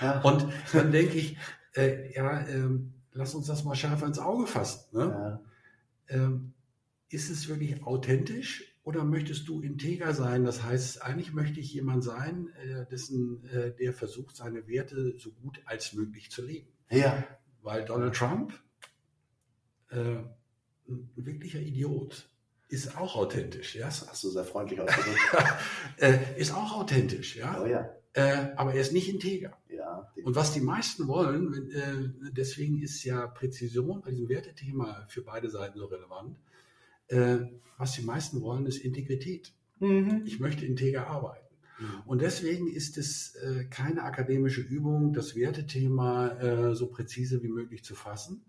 Ja. Und dann denke ich, äh, ja, ähm, lass uns das mal schärfer ins Auge fassen. Ne? Ja. Ähm, ist es wirklich authentisch oder möchtest du integer sein? Das heißt, eigentlich möchte ich jemand sein, äh, dessen, äh, der versucht, seine Werte so gut als möglich zu leben. Ja. Weil Donald Trump, äh, ein wirklicher Idiot, ist auch authentisch. Ja? Das hast du sehr freundlich ausgedrückt. äh, ist auch authentisch, ja. Oh, ja. Äh, aber er ist nicht integer. Ja, und was die meisten wollen, wenn, äh, deswegen ist ja Präzision bei diesem Wertethema für beide Seiten so relevant, äh, was die meisten wollen, ist Integrität. Mhm. Ich möchte integer arbeiten. Mhm. Und deswegen ist es äh, keine akademische Übung, das Wertethema äh, so präzise wie möglich zu fassen,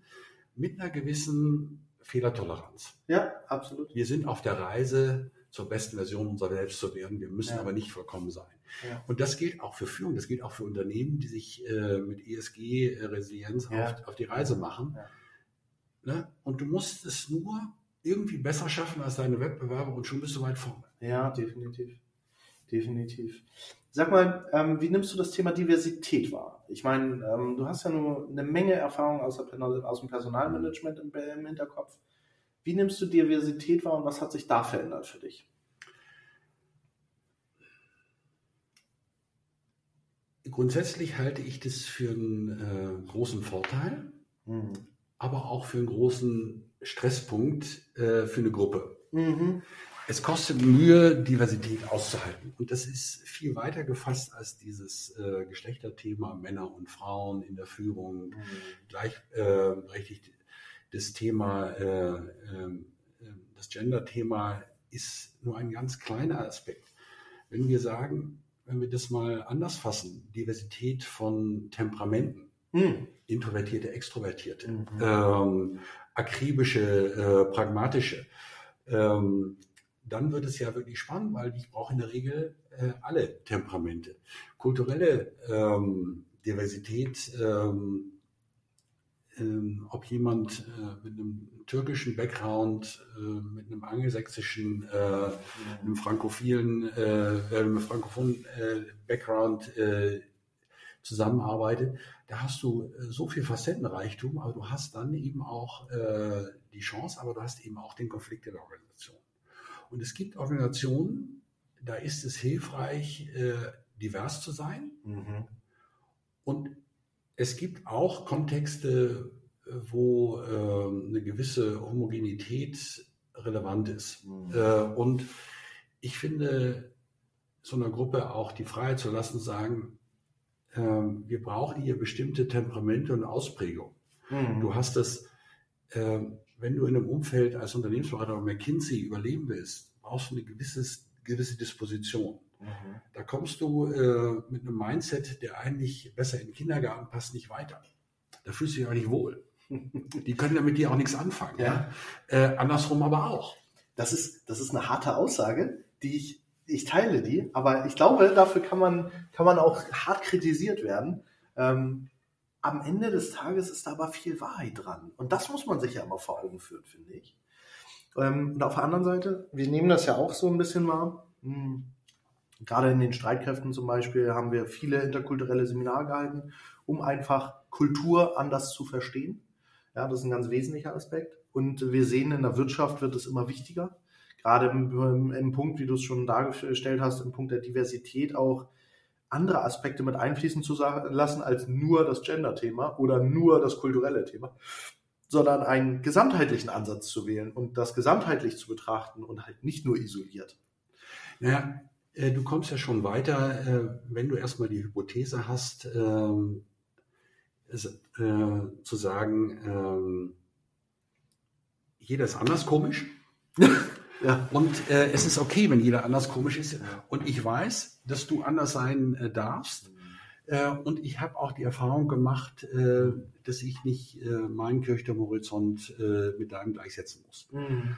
mit einer gewissen Fehlertoleranz. Ja, absolut. Wir sind auf der Reise zur besten Version unserer selbst zu werden. Wir müssen Ja. aber nicht vollkommen sein. Ja. Und das gilt auch für Führung, das gilt auch für Unternehmen, die sich äh, mit ESG-Resilienz Ja. auf, auf die Reise machen. Ja. Ne? Und du musst es nur irgendwie besser schaffen als deine Wettbewerber und schon bist du weit vorne. Ja, definitiv. Definitiv. Sag mal, ähm, wie nimmst du das Thema Diversität wahr? Ich meine, ähm, du hast ja nur eine Menge Erfahrung aus, aus dem Personalmanagement im, im Hinterkopf. Wie nimmst du Diversität wahr und was hat sich da verändert für dich? Grundsätzlich halte ich das für einen äh, großen Vorteil, Mhm. aber auch für einen großen Stresspunkt äh, für eine Gruppe. Mhm. Es kostet Mühe, Diversität auszuhalten. Und das ist viel weiter gefasst als dieses äh, Geschlechterthema Männer und Frauen in der Führung, gleichberechtigt. das Thema, äh, äh, das Gender-Thema ist nur ein ganz kleiner Aspekt. Wenn wir sagen, wenn wir das mal anders fassen, Diversität von Temperamenten, Mhm. introvertierte, extrovertierte, Mhm. ähm, akribische, äh, pragmatische, ähm, dann wird es ja wirklich spannend, weil ich brauche in der Regel äh, alle Temperamente. Kulturelle ähm, Diversität, ähm, ähm, ob jemand äh, mit einem türkischen Background, äh, mit einem angelsächsischen, äh, einem frankophilen, äh, äh, frankophonen äh, Background zusammenarbeitet, da hast du äh, so viel Facettenreichtum, aber du hast dann eben auch äh, die Chance, aber du hast eben auch den Konflikt in der Organisation. Und es gibt Organisationen, da ist es hilfreich, äh, divers zu sein. Mhm. Und es gibt auch Kontexte, äh, wo äh, eine gewisse Homogenität relevant ist. Mhm. Äh, und ich finde, so einer Gruppe auch die Freiheit zu lassen, sagen, wir brauchen hier bestimmte Temperamente und Ausprägungen. Mhm. Du hast das, ähm, wenn du in einem Umfeld als Unternehmensberater bei McKinsey überleben willst, brauchst du eine gewisses, gewisse Disposition. Mhm. Da kommst du äh, mit einem Mindset, der eigentlich besser in den Kindergarten passt, nicht weiter. Da fühlst du dich auch nicht wohl. Die können damit dir auch nichts anfangen. Ja. Äh, andersrum aber auch. Das ist, das ist eine harte Aussage, die ich, ich teile die, aber ich glaube, dafür kann man, kann man auch hart kritisiert werden. Ähm, am Ende des Tages ist da aber viel Wahrheit dran. Und das muss man sich ja immer vor Augen führen, finde ich. Ähm, und auf der anderen Seite, wir nehmen das ja auch so ein bisschen wahr. Hm, Gerade in den Streitkräften zum Beispiel haben wir viele interkulturelle Seminare gehalten, um einfach Kultur anders zu verstehen. Ja, das ist ein ganz wesentlicher Aspekt. Und wir sehen, in der Wirtschaft wird es immer wichtiger. Gerade im, im, Punkt, wie du es schon dargestellt hast, im Punkt der Diversität auch andere Aspekte mit einfließen zu lassen als nur das Gender-Thema oder nur das kulturelle Thema, sondern einen gesamtheitlichen Ansatz zu wählen und das gesamtheitlich zu betrachten und halt nicht nur isoliert. Naja, äh, du kommst ja schon weiter, äh, wenn du erstmal die Hypothese hast, ähm, es, äh, zu sagen, ähm, jeder ist anders komisch. Ja. Und äh, es ist okay, wenn jeder anders komisch ist. Und ich weiß, dass du anders sein äh, darfst. Äh, und ich habe auch die Erfahrung gemacht, äh, dass ich nicht äh, meinen Kirchturmhorizont äh, mit deinem gleichsetzen muss. Mhm.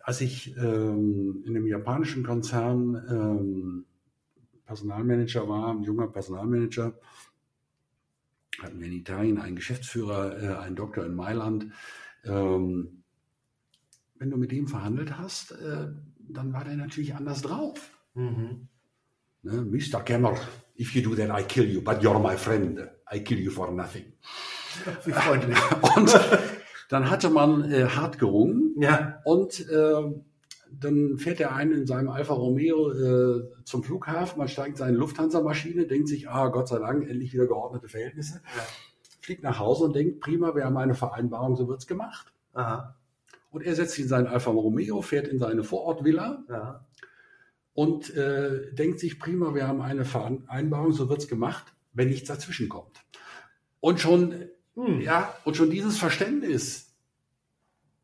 Als ich ähm, in einem japanischen Konzern ähm, Personalmanager war, ein junger Personalmanager, hatten wir in Italien einen Geschäftsführer, einen Doktor in Mailand. Ähm, wenn du mit dem verhandelt hast, äh, dann war der natürlich anders drauf. Mhm. Ne? Mr. Kemmer, if you do that, I kill you, but you're my friend. I kill you for nothing. Wie freundlich. Und dann hatte man äh, hart gerungen Ja. und äh, dann fährt der eine in seinem Alfa Romeo äh, zum Flughafen, man steigt in seine Lufthansa-Maschine, denkt sich, ah, Gott sei Dank, endlich wieder geordnete Verhältnisse, Ja. fliegt nach Hause und denkt, prima, wir haben eine Vereinbarung, so wird's gemacht. Aha. Und er setzt sich in seinen Alfa Romeo, fährt in seine Vorortvilla Ja. und äh, denkt sich, prima, wir haben eine Vereinbarung, so wird's gemacht, wenn nichts dazwischen kommt. Und schon, Hm. ja, und schon dieses Verständnis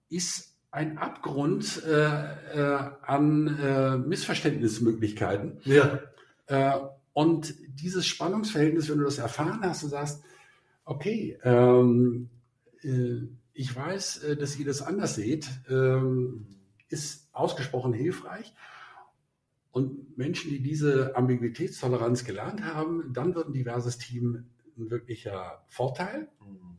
ist ein Abgrund äh, äh, an äh, Missverständnismöglichkeiten. Ja. Äh, und dieses Spannungsverhältnis, wenn du das erfahren hast und sagst, okay, ähm, äh, ich weiß, äh, dass ihr das anders seht, ähm, ist ausgesprochen hilfreich. Und Menschen, die diese Ambiguitätstoleranz gelernt haben, dann wird ein diverses Team ein wirklicher Vorteil. Mhm.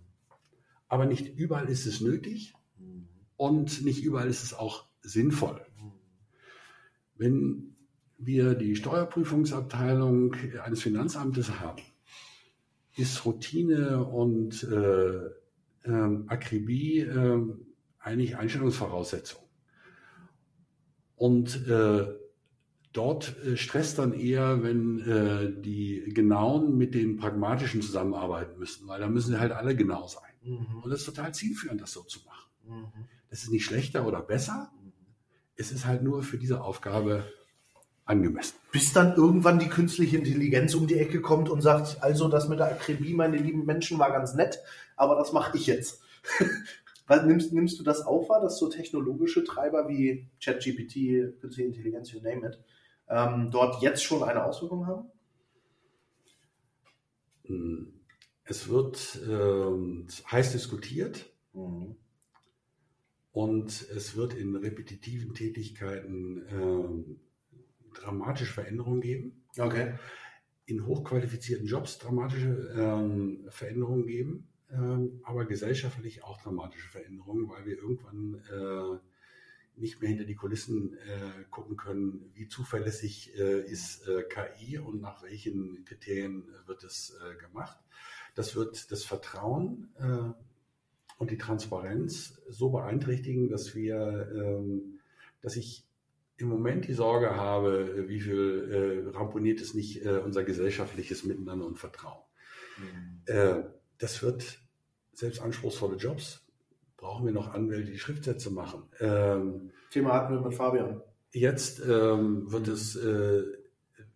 Aber nicht überall ist es nötig mhm. und nicht überall ist es auch sinnvoll. Mhm. Wenn wir die Steuerprüfungsabteilung eines Finanzamtes haben, ist Routine und äh, äh, Akribie äh, eigentlich Einstellungsvoraussetzung. Und äh, dort äh, stresst dann eher, wenn äh, die Genauen mit den Pragmatischen zusammenarbeiten müssen, weil da müssen sie halt alle genau sein. Mhm. Und das ist total zielführend, das so zu machen. Mhm. Das ist nicht schlechter oder besser. Mhm. Es ist halt nur für diese Aufgabe angemessen. Bis dann irgendwann die künstliche Intelligenz um die Ecke kommt und sagt, also das mit der Akribie, meine lieben Menschen, war ganz nett, aber das mache ich jetzt. nimmst, nimmst du das auch wahr, dass so technologische Treiber wie ChatGPT, künstliche Intelligenz, you name it, ähm, dort jetzt schon eine Auswirkung haben? Hm. Es wird äh, heiß diskutiert mhm. und es wird in repetitiven Tätigkeiten äh, dramatische Veränderungen geben. Okay. In hochqualifizierten Jobs dramatische ähm, Veränderungen geben, ähm, aber gesellschaftlich auch dramatische Veränderungen, weil wir irgendwann äh, nicht mehr hinter die Kulissen äh, gucken können, wie zuverlässig äh, ist äh, KI und nach welchen Kriterien wird es äh, gemacht. Das wird das Vertrauen äh, und die Transparenz so beeinträchtigen, dass wir, ähm, dass ich im Moment die Sorge habe, wie viel äh, ramponiert es nicht äh, unser gesellschaftliches Miteinander und Vertrauen. Mhm. Äh, das wird selbst anspruchsvolle Jobs. Brauchen wir noch Anwälte, die Schriftsätze machen. Ähm, Thema hatten wir mit Fabian. Jetzt ähm, wird mhm. es, äh,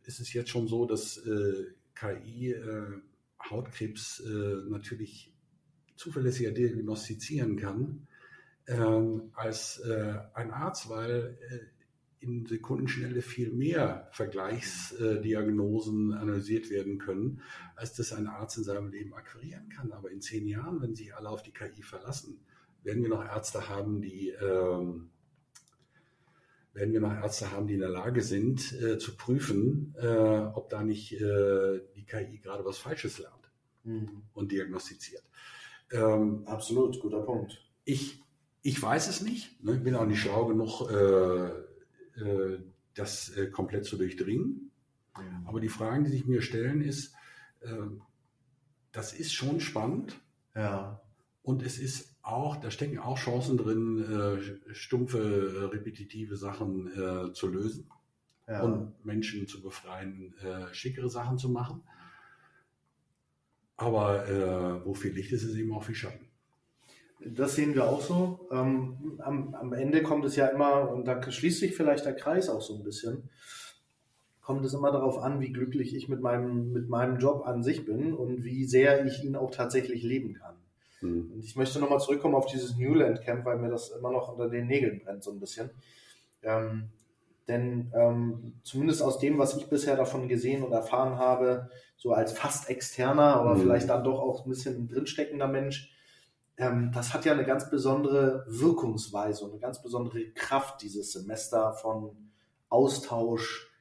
ist es jetzt schon so, dass äh, KI äh, Hautkrebs natürlich zuverlässiger diagnostizieren kann ähm, als ein Arzt, weil in Sekundenschnelle viel mehr Vergleichsdiagnosen analysiert werden können, als das ein Arzt in seinem Leben akquirieren kann. Aber in zehn Jahren, wenn sich alle auf die KI verlassen, werden wir noch Ärzte haben, die ähm, werden wir noch Ärzte haben, die in der Lage sind, äh, zu prüfen, äh, ob da nicht äh, die KI gerade was Falsches lernt mhm. und diagnostiziert. Ähm, Absolut, guter Punkt. Ich, ich weiß es nicht, ne? bin auch nicht schlau genug, äh, äh, das äh, komplett zu durchdringen. Mhm. Aber die Fragen, die sich mir stellen, ist, äh, das ist schon spannend. Ja. Und es ist auch, da stecken auch Chancen drin, stumpfe, repetitive Sachen zu lösen ja. und Menschen zu befreien, schickere Sachen zu machen. Aber wo viel Licht ist, ist eben auch viel Schatten. Das sehen wir auch so. Ähm, am, am, Ende kommt es ja immer, und da schließt sich vielleicht der Kreis auch so ein bisschen, kommt es immer darauf an, wie glücklich ich mit meinem, mit meinem Job an sich bin und wie sehr ich ihn auch tatsächlich leben kann. Mhm. Und ich möchte nochmal zurückkommen auf dieses Newland Camp, weil mir das immer noch unter den Nägeln brennt, so ein bisschen. Ähm, denn ähm, zumindest aus dem, was ich bisher davon gesehen und erfahren habe, so als fast externer, aber mhm. vielleicht dann doch auch ein bisschen drinsteckender Mensch, ähm, das hat ja eine ganz besondere Wirkungsweise und eine ganz besondere Kraft, dieses Semester von Austausch,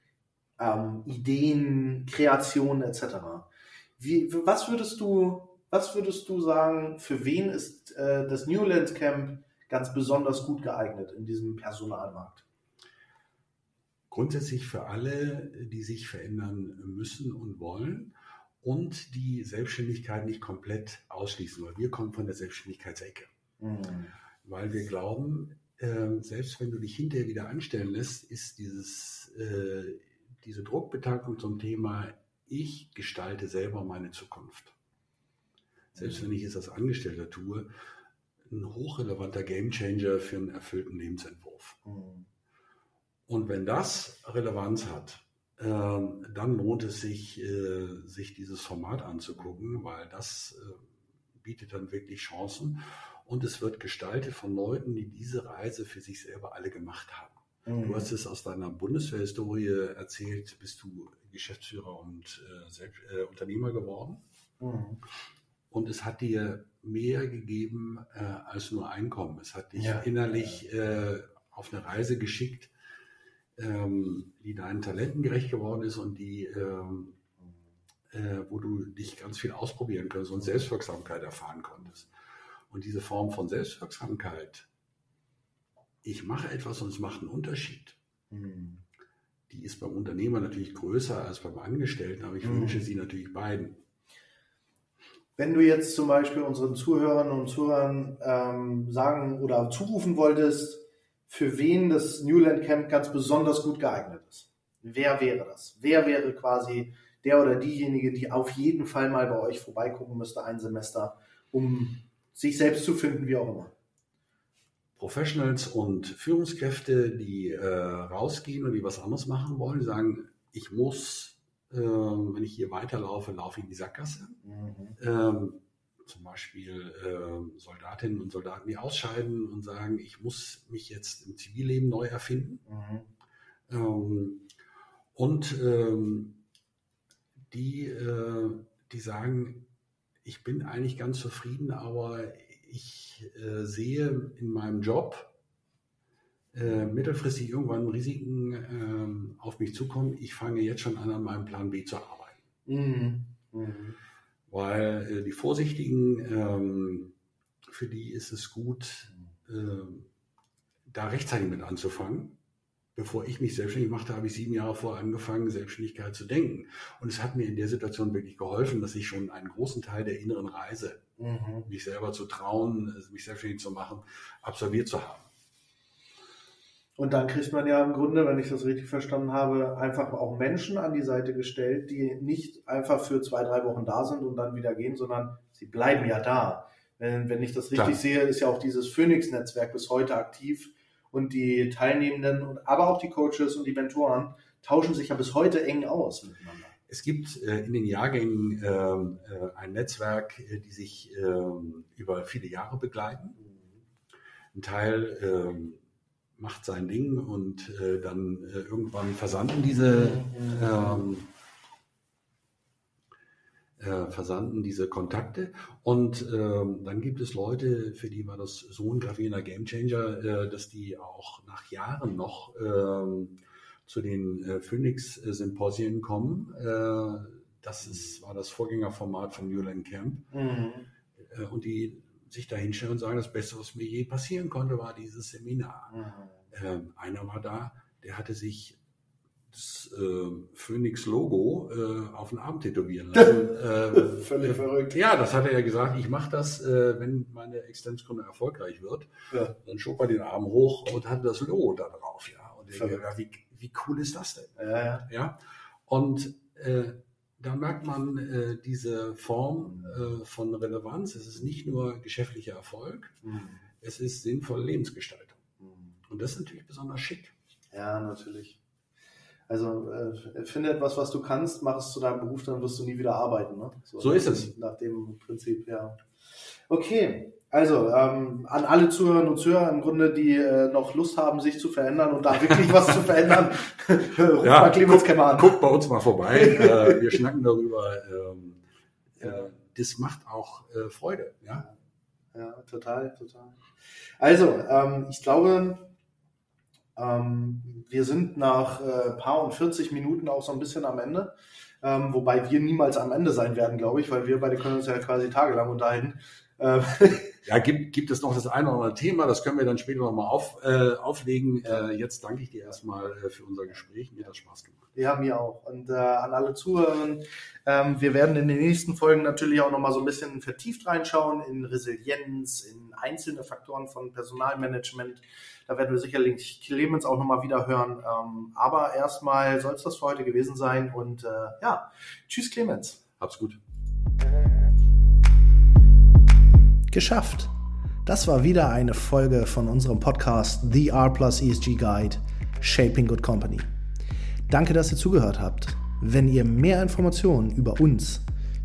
ähm, Ideen, Kreation etc. Wie, was würdest du, was würdest du sagen, für wen ist äh, das Newland Camp ganz besonders gut geeignet in diesem Personalmarkt? Grundsätzlich für alle, die sich verändern müssen und wollen und die Selbstständigkeit nicht komplett ausschließen, weil wir kommen von der Selbstständigkeitsecke. Mhm. Weil wir glauben, äh, selbst wenn du dich hinterher wieder anstellen lässt, ist dieses, äh, diese Druckbetankung zum Thema, ich gestalte selber meine Zukunft. Selbst wenn ich es als Angestellter tue, ein hochrelevanter Gamechanger für einen erfüllten Lebensentwurf. Mhm. Und wenn das Relevanz hat, dann lohnt es sich, äh, sich dieses Format anzugucken, weil das äh, bietet dann wirklich Chancen und es wird gestaltet von Leuten, die diese Reise für sich selber alle gemacht haben. Mhm. Du hast es aus deiner Bundeswehrhistorie erzählt, bist du Geschäftsführer und äh, Selbst, äh, Unternehmer geworden. Mhm. Und es hat dir mehr gegeben äh, als nur Einkommen. Es hat dich ja. innerlich auf eine Reise geschickt, ähm, die deinen Talenten gerecht geworden ist und die, ähm, äh, wo du dich ganz viel ausprobieren konntest und Selbstwirksamkeit erfahren konntest. Und diese Form von Selbstwirksamkeit, ich mache etwas und es macht einen Unterschied. Mhm. Die ist beim Unternehmer natürlich größer als beim Angestellten, aber ich mhm. wünsche sie natürlich beiden. Wenn du jetzt zum Beispiel unseren Zuhörern und Zuhörern ähm, sagen oder zurufen wolltest, für wen das Newland Camp ganz besonders gut geeignet ist, wer wäre das? Wer wäre quasi der oder diejenige, die auf jeden Fall mal bei euch vorbeigucken müsste, ein Semester, um sich selbst zu finden, wie auch immer? Professionals und Führungskräfte, die äh, rausgehen und die was anderes machen wollen, sagen, ich muss ähm, wenn ich hier weiterlaufe, laufe ich in die Sackgasse. Mhm. Ähm, zum Beispiel äh, Soldatinnen und Soldaten, die ausscheiden und sagen, ich muss mich jetzt im Zivilleben neu erfinden. Mhm. Ähm, und ähm, die, äh, die sagen, ich bin eigentlich ganz zufrieden, aber ich äh, sehe in meinem Job äh, mittelfristig irgendwann Risiken äh, auf mich zukommen. Ich fange jetzt schon an, an meinem Plan B zu arbeiten. Mhm. Mhm. Weil äh, die Vorsichtigen, ähm, für die ist es gut, ähm, da rechtzeitig mit anzufangen. Bevor ich mich selbstständig machte, habe ich sieben Jahre vorher angefangen, Selbstständigkeit zu denken. Und es hat mir in der Situation wirklich geholfen, dass ich schon einen großen Teil der inneren Reise, mhm. mich selber zu trauen, mich selbstständig zu machen, absolviert zu haben. Und dann kriegt man ja im Grunde, wenn ich das richtig verstanden habe, einfach auch Menschen an die Seite gestellt, die nicht einfach für zwei, drei Wochen da sind und dann wieder gehen, sondern sie bleiben ja da. Wenn, wenn ich das richtig Klar. sehe, ist ja auch dieses Phoenix-Netzwerk bis heute aktiv und die Teilnehmenden, aber auch die Coaches und die Mentoren tauschen sich ja bis heute eng aus miteinander. Es gibt äh, in den Jahrgängen ähm, äh, ein Netzwerk, äh, die sich ähm, über viele Jahre begleiten. Ein Teil ähm, macht sein Ding und äh, dann äh, irgendwann versanden diese ähm, äh, versanden diese Kontakte und ähm, dann gibt es Leute, für die war das so ein gravierender Gamechanger, äh, dass die auch nach Jahren noch ähm, zu den äh, Phoenix-Symposien kommen. Äh, das ist, war das Vorgängerformat von Newland Camp. Mhm. Und die sich da hinstellen und sagen, das Beste, was mir je passieren konnte, war dieses Seminar. Mhm. Ähm, einer war da, der hatte sich das äh, Phoenix-Logo äh, auf den Arm tätowieren lassen. äh, Völlig verrückt. Ja, das hat er ja gesagt, ich mache das, äh, wenn meine Existenzgründe erfolgreich wird. Ja. Dann schob er den Arm hoch und hatte das Logo da drauf. Ja. Und ich dachte, wie, wie cool ist das denn? Ja, ja. ja? Und äh, da merkt man äh, diese Form äh, von Relevanz. Es ist nicht nur geschäftlicher Erfolg, mhm. es ist sinnvolle Lebensgestaltung. Mhm. Und das ist natürlich besonders schick. Ja, natürlich. Also äh, finde etwas, was du kannst, mach es zu deinem Beruf, dann wirst du nie wieder arbeiten. Ne? So, so ist es. Nach dem Prinzip, ja. Okay, also ähm, an alle Zuhörerinnen und Zuhörer im Grunde, die äh, noch Lust haben, sich zu verändern und da wirklich was zu verändern, ruft ja, mal Clemens guck, an. Guckt bei uns mal vorbei. äh, wir schnacken darüber. Ähm, ja. äh, das macht auch äh, Freude. Ja? ja, total, total. Also, ähm, ich glaube, ähm, wir sind nach äh, paar und 40 Minuten auch so ein bisschen am Ende. Ähm, wobei wir niemals am Ende sein werden, glaube ich, weil wir beide können uns ja quasi tagelang unterhalten. Ja, gibt, gibt es noch das eine oder andere Thema, das können wir dann später nochmal auf, äh, auflegen. Äh, jetzt danke ich dir erstmal äh, für unser Gespräch. Mir hat Spaß gemacht. Ja, mir auch. Und äh, an alle Zuhörer, ähm, wir werden in den nächsten Folgen natürlich auch nochmal so ein bisschen vertieft reinschauen in Resilienz, in einzelne Faktoren von Personalmanagement. Da werden wir sicherlich Clemens auch nochmal wieder hören. Ähm, aber erstmal soll es das für heute gewesen sein. Und äh, ja, tschüss Clemens. Hab's gut. Geschafft. Das war wieder eine Folge von unserem Podcast The R Plus ESG Guide Shaping Good Company. Danke, dass ihr zugehört habt. Wenn ihr mehr Informationen über uns,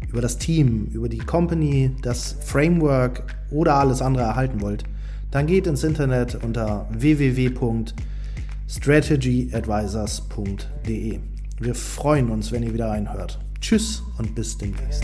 über das Team, über die Company, das Framework oder alles andere erhalten wollt, dann geht ins Internet unter www.strategyadvisors.de. Wir freuen uns, wenn ihr wieder reinhört. Tschüss und bis demnächst.